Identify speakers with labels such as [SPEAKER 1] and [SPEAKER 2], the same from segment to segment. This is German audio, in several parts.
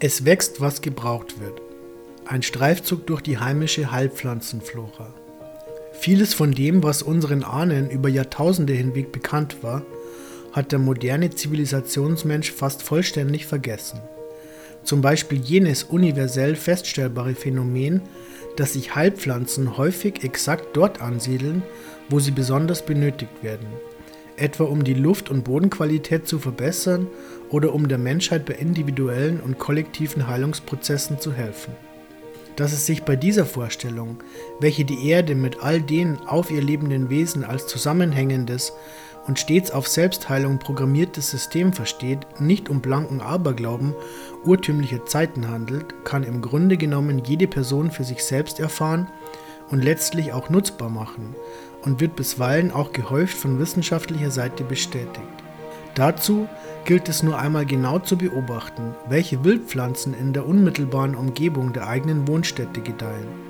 [SPEAKER 1] Es wächst, was gebraucht wird. Ein Streifzug durch die heimische Heilpflanzenflora. Vieles von dem, was unseren Ahnen über Jahrtausende hinweg bekannt war, hat der moderne Zivilisationsmensch fast vollständig vergessen. Zum Beispiel jenes universell feststellbare Phänomen, dass sich Heilpflanzen häufig exakt dort ansiedeln, wo sie besonders benötigt werden, etwa um die Luft- und Bodenqualität zu verbessern oder um der Menschheit bei individuellen und kollektiven Heilungsprozessen zu helfen. Dass es sich bei dieser Vorstellung, welche die Erde mit all den auf ihr lebenden Wesen als zusammenhängendes und stets auf Selbstheilung programmiertes System versteht, nicht um blanken Aberglauben urtümlicher Zeiten handelt, kann im Grunde genommen jede Person für sich selbst erfahren und letztlich auch nutzbar machen und wird bisweilen auch gehäuft von wissenschaftlicher Seite bestätigt. Dazu gilt es nur einmal genau zu beobachten, welche Wildpflanzen in der unmittelbaren Umgebung der eigenen Wohnstätte gedeihen.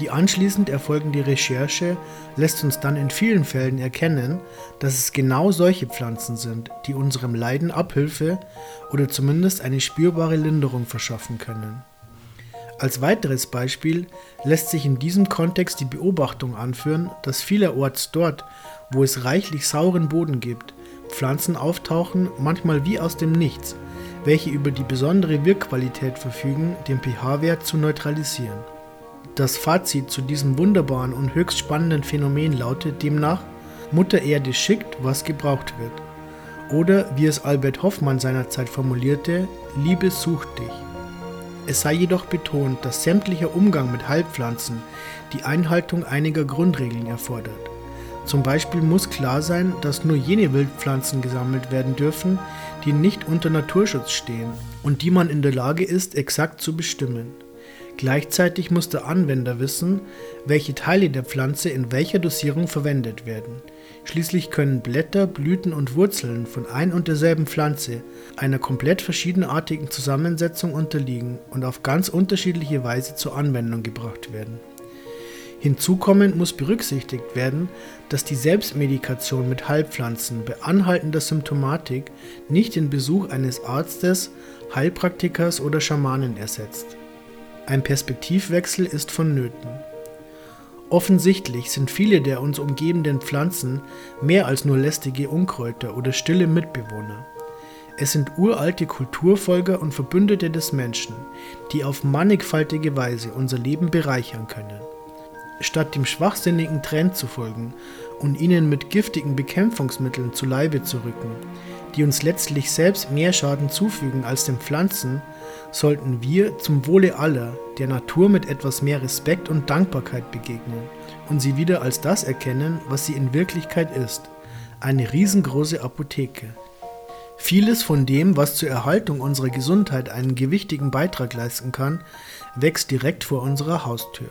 [SPEAKER 1] Die anschließend erfolgende Recherche lässt uns dann in vielen Fällen erkennen, dass es genau solche Pflanzen sind, die unserem Leiden Abhilfe oder zumindest eine spürbare Linderung verschaffen können. Als weiteres Beispiel lässt sich in diesem Kontext die Beobachtung anführen, dass vielerorts dort, wo es reichlich sauren Boden gibt, Pflanzen auftauchen, manchmal wie aus dem Nichts, welche über die besondere Wirkqualität verfügen, den pH-Wert zu neutralisieren. Das Fazit zu diesem wunderbaren und höchst spannenden Phänomen lautet demnach, Mutter Erde schickt, was gebraucht wird. Oder wie es Albert Hoffmann seinerzeit formulierte, Liebe sucht dich. Es sei jedoch betont, dass sämtlicher Umgang mit Heilpflanzen die Einhaltung einiger Grundregeln erfordert. Zum Beispiel muss klar sein, dass nur jene Wildpflanzen gesammelt werden dürfen, die nicht unter Naturschutz stehen und die man in der Lage ist, exakt zu bestimmen. Gleichzeitig muss der Anwender wissen, welche Teile der Pflanze in welcher Dosierung verwendet werden. Schließlich können Blätter, Blüten und Wurzeln von ein und derselben Pflanze einer komplett verschiedenartigen Zusammensetzung unterliegen und auf ganz unterschiedliche Weise zur Anwendung gebracht werden. Hinzukommend muss berücksichtigt werden, dass die Selbstmedikation mit Heilpflanzen bei anhaltender Symptomatik nicht den Besuch eines Arztes, Heilpraktikers oder Schamanen ersetzt. Ein Perspektivwechsel ist vonnöten. Offensichtlich sind viele der uns umgebenden Pflanzen mehr als nur lästige Unkräuter oder stille Mitbewohner. Es sind uralte Kulturfolger und Verbündete des Menschen, die auf mannigfaltige Weise unser Leben bereichern können. Statt dem schwachsinnigen Trend zu folgen und ihnen mit giftigen Bekämpfungsmitteln zu Leibe zu rücken, die uns letztlich selbst mehr Schaden zufügen als den Pflanzen, sollten wir zum Wohle aller der Natur mit etwas mehr Respekt und Dankbarkeit begegnen und sie wieder als das erkennen, was sie in Wirklichkeit ist, eine riesengroße Apotheke. Vieles von dem, was zur Erhaltung unserer Gesundheit einen gewichtigen Beitrag leisten kann, wächst direkt vor unserer Haustür.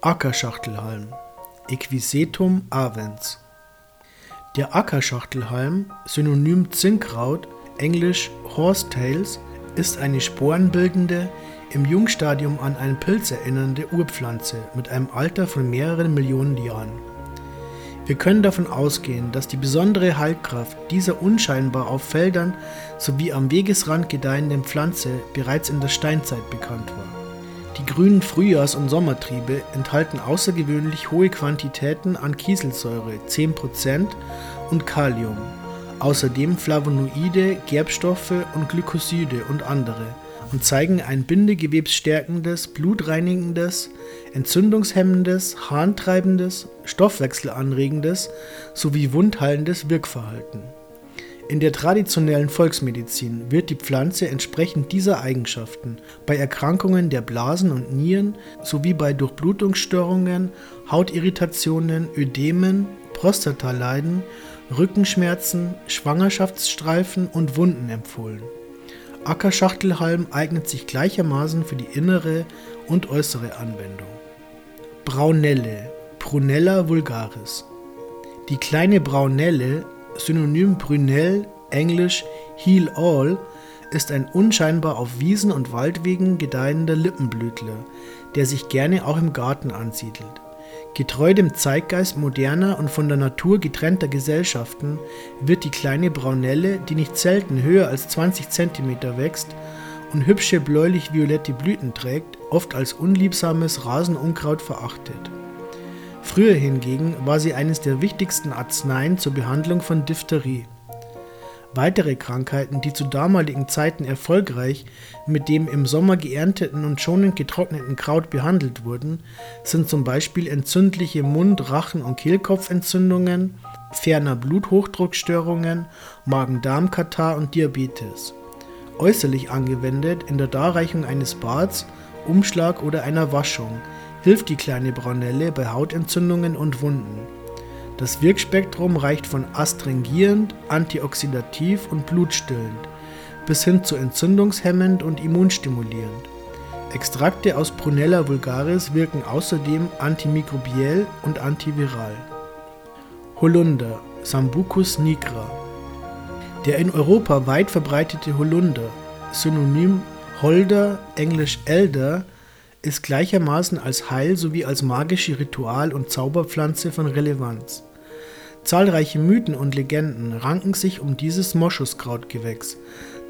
[SPEAKER 1] Ackerschachtelhalm Equisetum avens Der Ackerschachtelhalm, Synonym Zinkkraut, englisch Horsetails, ist eine sporenbildende, im Jungstadium an einen Pilz erinnernde Urpflanze mit einem Alter von mehreren Millionen Jahren. Wir können davon ausgehen, dass die besondere Heilkraft dieser unscheinbar auf Feldern sowie am Wegesrand gedeihenden Pflanze bereits in der Steinzeit bekannt war. Die grünen Frühjahrs- und Sommertriebe enthalten außergewöhnlich hohe Quantitäten an Kieselsäure 10% und Kalium, außerdem Flavonoide, Gerbstoffe und Glykoside und andere und zeigen ein bindegewebsstärkendes, blutreinigendes, entzündungshemmendes, harntreibendes, stoffwechselanregendes sowie wundheilendes Wirkverhalten. In der traditionellen Volksmedizin wird die Pflanze entsprechend dieser Eigenschaften bei Erkrankungen der Blasen und Nieren sowie bei Durchblutungsstörungen, Hautirritationen, Ödemen, Prostataleiden Rückenschmerzen, Schwangerschaftsstreifen und Wunden empfohlen. Ackerschachtelhalm eignet sich gleichermaßen für die innere und äußere Anwendung. Braunelle, Prunella vulgaris. Die kleine Braunelle, Synonym Brunel, englisch Heal All, ist ein unscheinbar auf Wiesen und Waldwegen gedeihender Lippenblütler, der sich gerne auch im Garten ansiedelt. Getreu dem Zeitgeist moderner und von der Natur getrennter Gesellschaften wird die kleine Braunelle, die nicht selten höher als 20 cm wächst und hübsche bläulich-violette Blüten trägt, oft als unliebsames Rasenunkraut verachtet. Früher hingegen war sie eines der wichtigsten Arzneien zur Behandlung von Diphtherie. Weitere Krankheiten, die zu damaligen Zeiten erfolgreich mit dem im Sommer geernteten und schonend getrockneten Kraut behandelt wurden, sind zum Beispiel entzündliche Mund-, Rachen- und Kehlkopfentzündungen, ferner Bluthochdruckstörungen, Magen-Darm-Katarrh und Diabetes. Äußerlich angewendet in der Darreichung eines Bads, Umschlag oder einer Waschung hilft die kleine Braunelle bei Hautentzündungen und Wunden. Das Wirkspektrum reicht von astringierend, antioxidativ und blutstillend bis hin zu entzündungshemmend und immunstimulierend. Extrakte aus Prunella vulgaris wirken außerdem antimikrobiell und antiviral. Holunder Sambucus nigra Der in Europa weit verbreitete Holunder, Synonym Holder, englisch Elder, ist gleichermaßen als Heil- sowie als magische Ritual- und Zauberpflanze von Relevanz. Zahlreiche Mythen und Legenden ranken sich um dieses Moschuskrautgewächs,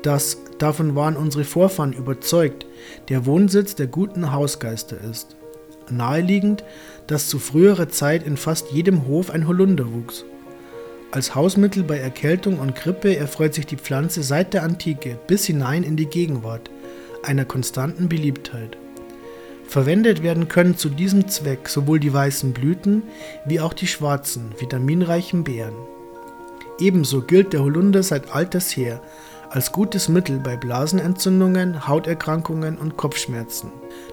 [SPEAKER 1] das, davon waren unsere Vorfahren überzeugt, der Wohnsitz der guten Hausgeister ist. Naheliegend, dass zu früherer Zeit in fast jedem Hof ein Holunder wuchs. Als Hausmittel bei Erkältung und Grippe erfreut sich die Pflanze seit der Antike bis hinein in die Gegenwart einer konstanten Beliebtheit. Verwendet werden können zu diesem Zweck sowohl die weißen Blüten wie auch die schwarzen, vitaminreichen Beeren. Ebenso gilt der Holunder seit alters her als gutes Mittel bei Blasenentzündungen, Hauterkrankungen und Kopfschmerzen.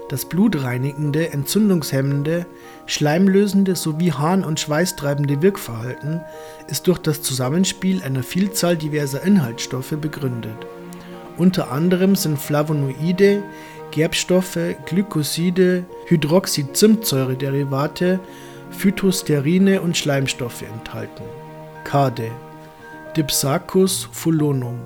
[SPEAKER 1] Das blutreinigende, entzündungshemmende, schleimlösende sowie harn- und schweißtreibende Wirkverhalten ist durch das Zusammenspiel einer Vielzahl diverser Inhaltsstoffe begründet. Unter anderem sind Flavonoide, Gerbstoffe, Glykoside, Hydroxy-Zimtsäure-Derivate, Phytosterine und Schleimstoffe enthalten. Kade Dipsacus fulonum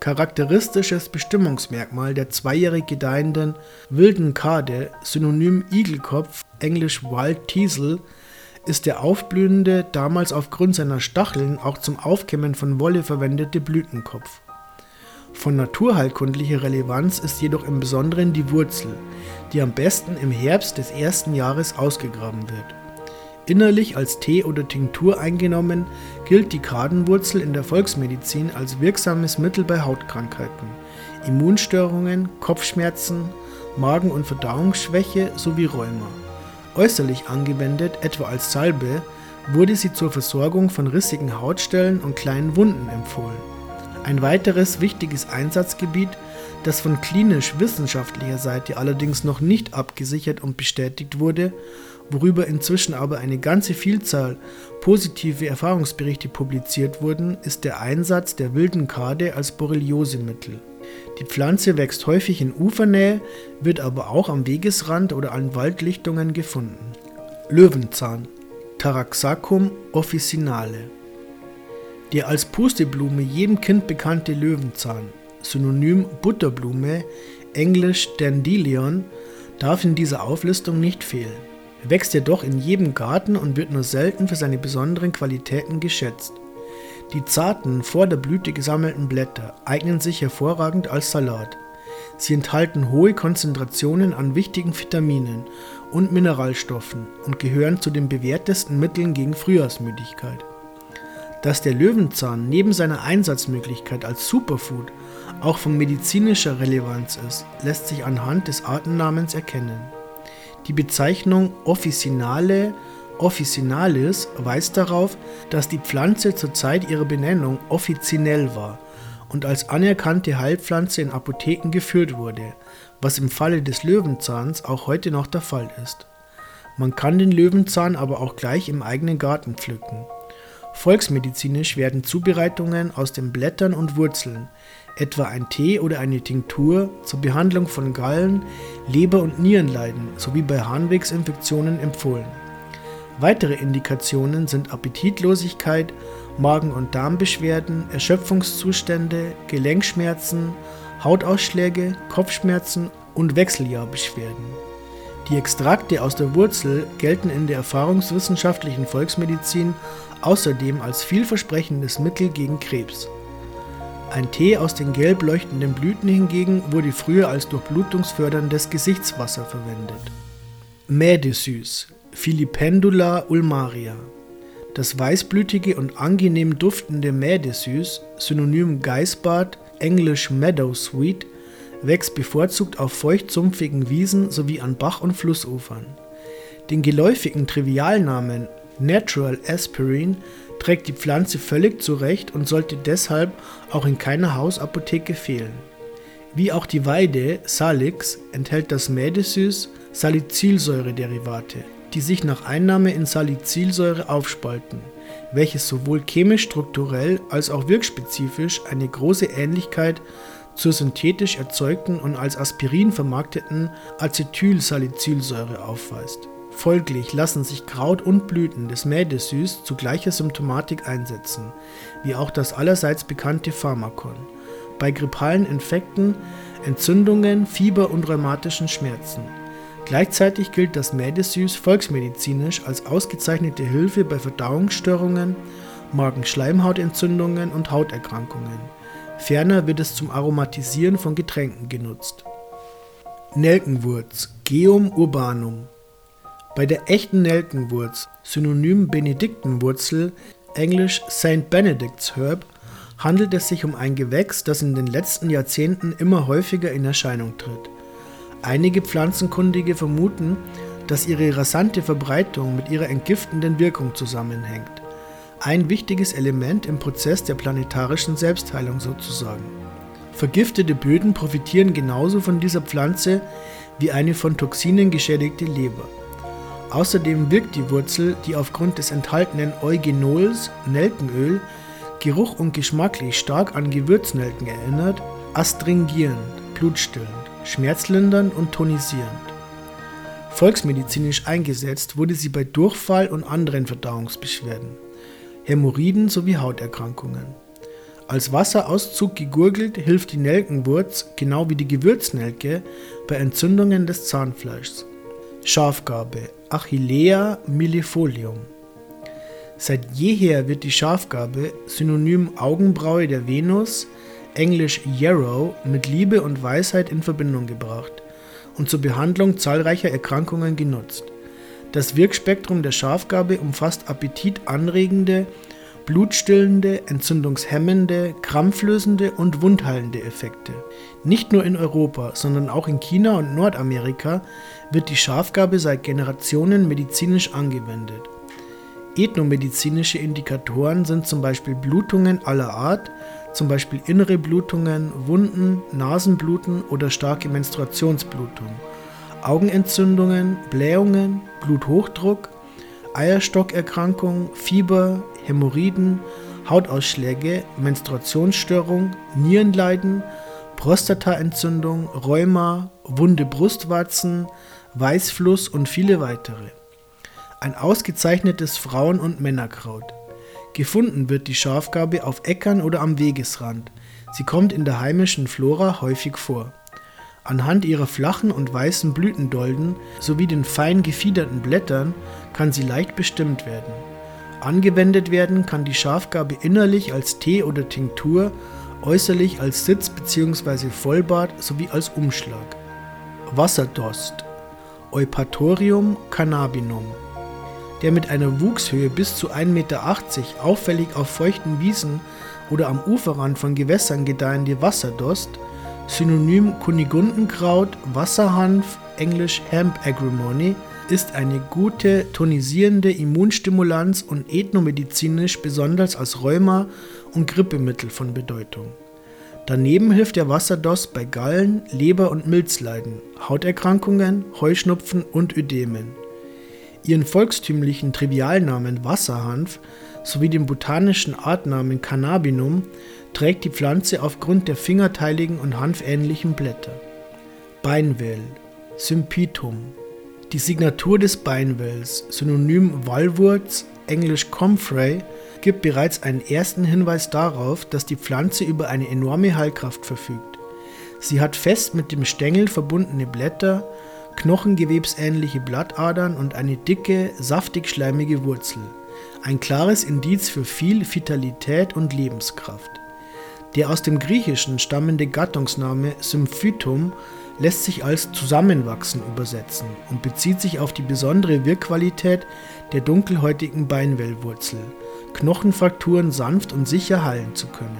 [SPEAKER 1] Charakteristisches Bestimmungsmerkmal der zweijährig gedeihenden wilden Kade, Synonym Igelkopf, englisch Wild Teasel, ist der aufblühende, damals aufgrund seiner Stacheln auch zum Aufkämmen von Wolle verwendete Blütenkopf. Von naturheilkundlicher Relevanz ist jedoch im Besonderen die Wurzel, die am besten im Herbst des ersten Jahres ausgegraben wird. Innerlich als Tee oder Tinktur eingenommen, gilt die Kadenwurzel in der Volksmedizin als wirksames Mittel bei Hautkrankheiten, Immunstörungen, Kopfschmerzen, Magen- und Verdauungsschwäche sowie Rheuma. Äußerlich angewendet, etwa als Salbe, wurde sie zur Versorgung von rissigen Hautstellen und kleinen Wunden empfohlen. Ein weiteres wichtiges Einsatzgebiet, das von klinisch-wissenschaftlicher Seite allerdings noch nicht abgesichert und bestätigt wurde, worüber inzwischen aber eine ganze Vielzahl positive Erfahrungsberichte publiziert wurden, ist der Einsatz der wilden Kade als Borreliosemittel. Die Pflanze wächst häufig in Ufernähe, wird aber auch am Wegesrand oder an Waldlichtungen gefunden. Löwenzahn Taraxacum officinale der als Pusteblume jedem Kind bekannte Löwenzahn, Synonym Butterblume, englisch Dandelion, darf in dieser Auflistung nicht fehlen. Er wächst jedoch in jedem Garten und wird nur selten für seine besonderen Qualitäten geschätzt. Die zarten, vor der Blüte gesammelten Blätter eignen sich hervorragend als Salat. Sie enthalten hohe Konzentrationen an wichtigen Vitaminen und Mineralstoffen und gehören zu den bewährtesten Mitteln gegen Frühjahrsmüdigkeit. Dass der Löwenzahn neben seiner Einsatzmöglichkeit als Superfood auch von medizinischer Relevanz ist, lässt sich anhand des Artennamens erkennen. Die Bezeichnung Officinale officinalis weist darauf, dass die Pflanze zur Zeit ihrer Benennung offizinell war und als anerkannte Heilpflanze in Apotheken geführt wurde, was im Falle des Löwenzahns auch heute noch der Fall ist. Man kann den Löwenzahn aber auch gleich im eigenen Garten pflücken. Volksmedizinisch werden Zubereitungen aus den Blättern und Wurzeln, etwa ein Tee oder eine Tinktur, zur Behandlung von Gallen-, Leber- und Nierenleiden sowie bei Harnwegsinfektionen empfohlen. Weitere Indikationen sind Appetitlosigkeit, Magen- und Darmbeschwerden, Erschöpfungszustände, Gelenkschmerzen, Hautausschläge, Kopfschmerzen und Wechseljahrbeschwerden. Die Extrakte aus der Wurzel gelten in der erfahrungswissenschaftlichen Volksmedizin außerdem als vielversprechendes Mittel gegen Krebs. Ein Tee aus den gelb leuchtenden Blüten hingegen wurde früher als durchblutungsförderndes Gesichtswasser verwendet. Mädesüß Filipendula ulmaria Das weißblütige und angenehm duftende Mädesüß, Synonym Geißbart, englisch Meadowsweet, wächst bevorzugt auf feucht-sumpfigen Wiesen sowie an Bach- und Flussufern. Den geläufigen Trivialnamen Natural Aspirin trägt die Pflanze völlig zurecht und sollte deshalb auch in keiner Hausapotheke fehlen. Wie auch die Weide Salix enthält das Mädesüß Salicylsäure-Derivate, die sich nach Einnahme in Salicylsäure aufspalten, welches sowohl chemisch-strukturell als auch wirkspezifisch eine große Ähnlichkeit zur synthetisch erzeugten und als Aspirin vermarkteten Acetylsalicylsäure aufweist. Folglich lassen sich Kraut und Blüten des Mädesüß zu gleicher Symptomatik einsetzen, wie auch das allerseits bekannte Pharmakon, bei grippalen Infekten, Entzündungen, Fieber und rheumatischen Schmerzen. Gleichzeitig gilt das Mädesüß volksmedizinisch als ausgezeichnete Hilfe bei Verdauungsstörungen, Magenschleimhautentzündungen und Hauterkrankungen Ferner wird es zum Aromatisieren von Getränken genutzt. Nelkenwurz Geum urbanum Bei der echten Nelkenwurz, Synonym Benediktenwurzel, englisch St. Benedict's Herb, handelt es sich um ein Gewächs, das in den letzten Jahrzehnten immer häufiger in Erscheinung tritt. Einige Pflanzenkundige vermuten, dass ihre rasante Verbreitung mit ihrer entgiftenden Wirkung zusammenhängt ein wichtiges Element im Prozess der planetarischen Selbstheilung sozusagen. Vergiftete Böden profitieren genauso von dieser Pflanze wie eine von Toxinen geschädigte Leber. Außerdem wirkt die Wurzel, die aufgrund des enthaltenen Eugenols, Nelkenöl, Geruch und geschmacklich stark an Gewürznelken erinnert, astringierend, blutstillend, schmerzlindernd und tonisierend. Volksmedizinisch eingesetzt wurde sie bei Durchfall und anderen Verdauungsbeschwerden. Hämorrhoiden sowie Hauterkrankungen. Als Wasserauszug gegurgelt hilft die Nelkenwurz, genau wie die Gewürznelke, bei Entzündungen des Zahnfleischs. Schafgarbe Achillea millefolium Seit jeher wird die Schafgarbe, Synonym Augenbraue der Venus, englisch Yarrow, mit Liebe und Weisheit in Verbindung gebracht und zur Behandlung zahlreicher Erkrankungen genutzt. Das Wirkspektrum der Schafgarbe umfasst appetitanregende, blutstillende, entzündungshemmende, krampflösende und wundheilende Effekte. Nicht nur in Europa, sondern auch in China und Nordamerika wird die Schafgarbe seit Generationen medizinisch angewendet. Ethnomedizinische Indikatoren sind zum Beispiel Blutungen aller Art, zum Beispiel innere Blutungen, Wunden, Nasenbluten oder starke Menstruationsblutung Augenentzündungen, Blähungen, Bluthochdruck, Eierstockerkrankung, Fieber, Hämorrhoiden, Hautausschläge, Menstruationsstörung, Nierenleiden, Prostataentzündung, Rheuma, wunde Brustwarzen, Weißfluss und viele weitere. Ein ausgezeichnetes Frauen- und Männerkraut. Gefunden wird die Schafgarbe auf Äckern oder am Wegesrand. Sie kommt in der heimischen Flora häufig vor. Anhand ihrer flachen und weißen Blütendolden sowie den fein gefiederten Blättern kann sie leicht bestimmt werden. Angewendet werden kann die Schafgarbe innerlich als Tee oder Tinktur, äußerlich als Sitz bzw. Vollbad sowie als Umschlag. Wasserdost Eupatorium cannabinum der mit einer Wuchshöhe bis zu 1,80 Meter auffällig auf feuchten Wiesen oder am Uferrand von Gewässern gedeihende Wasserdost Synonym Kunigundenkraut, Wasserhanf, englisch Hemp Agrimony, ist eine gute tonisierende Immunstimulanz und ethnomedizinisch besonders als Rheuma- und Grippemittel von Bedeutung. Daneben hilft der Wasserdost bei Gallen-, Leber- und Milzleiden, Hauterkrankungen, Heuschnupfen und Ödemen. Ihren volkstümlichen Trivialnamen Wasserhanf sowie den botanischen Artnamen Cannabinum trägt die Pflanze aufgrund der fingerteiligen und hanfähnlichen Blätter. Beinwell Sympitum Die Signatur des Beinwells, Synonym Wallwurz, englisch Comfrey, gibt bereits einen ersten Hinweis darauf, dass die Pflanze über eine enorme Heilkraft verfügt. Sie hat fest mit dem Stängel verbundene Blätter, knochengewebsähnliche Blattadern und eine dicke, saftig schleimige Wurzel. Ein klares Indiz für viel Vitalität und Lebenskraft. Der aus dem Griechischen stammende Gattungsname Symphytum lässt sich als Zusammenwachsen übersetzen und bezieht sich auf die besondere Wirkqualität der dunkelhäutigen Beinwellwurzel, Knochenfrakturen sanft und sicher heilen zu können.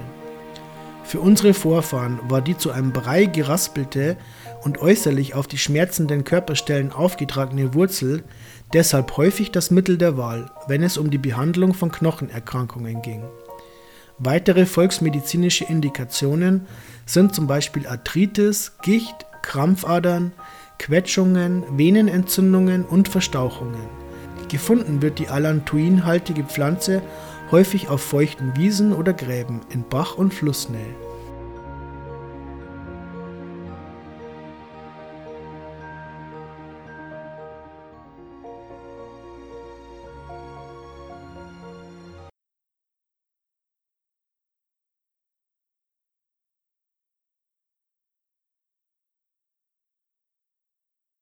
[SPEAKER 1] Für unsere Vorfahren war die zu einem Brei geraspelte und äußerlich auf die schmerzenden Körperstellen aufgetragene Wurzel deshalb häufig das Mittel der Wahl, wenn es um die Behandlung von Knochenerkrankungen ging. Weitere volksmedizinische Indikationen sind zum Beispiel Arthritis, Gicht, Krampfadern, Quetschungen, Venenentzündungen und Verstauchungen. Gefunden wird die allantoinhaltige Pflanze häufig auf feuchten Wiesen oder Gräben in Bach- und Flussnähe.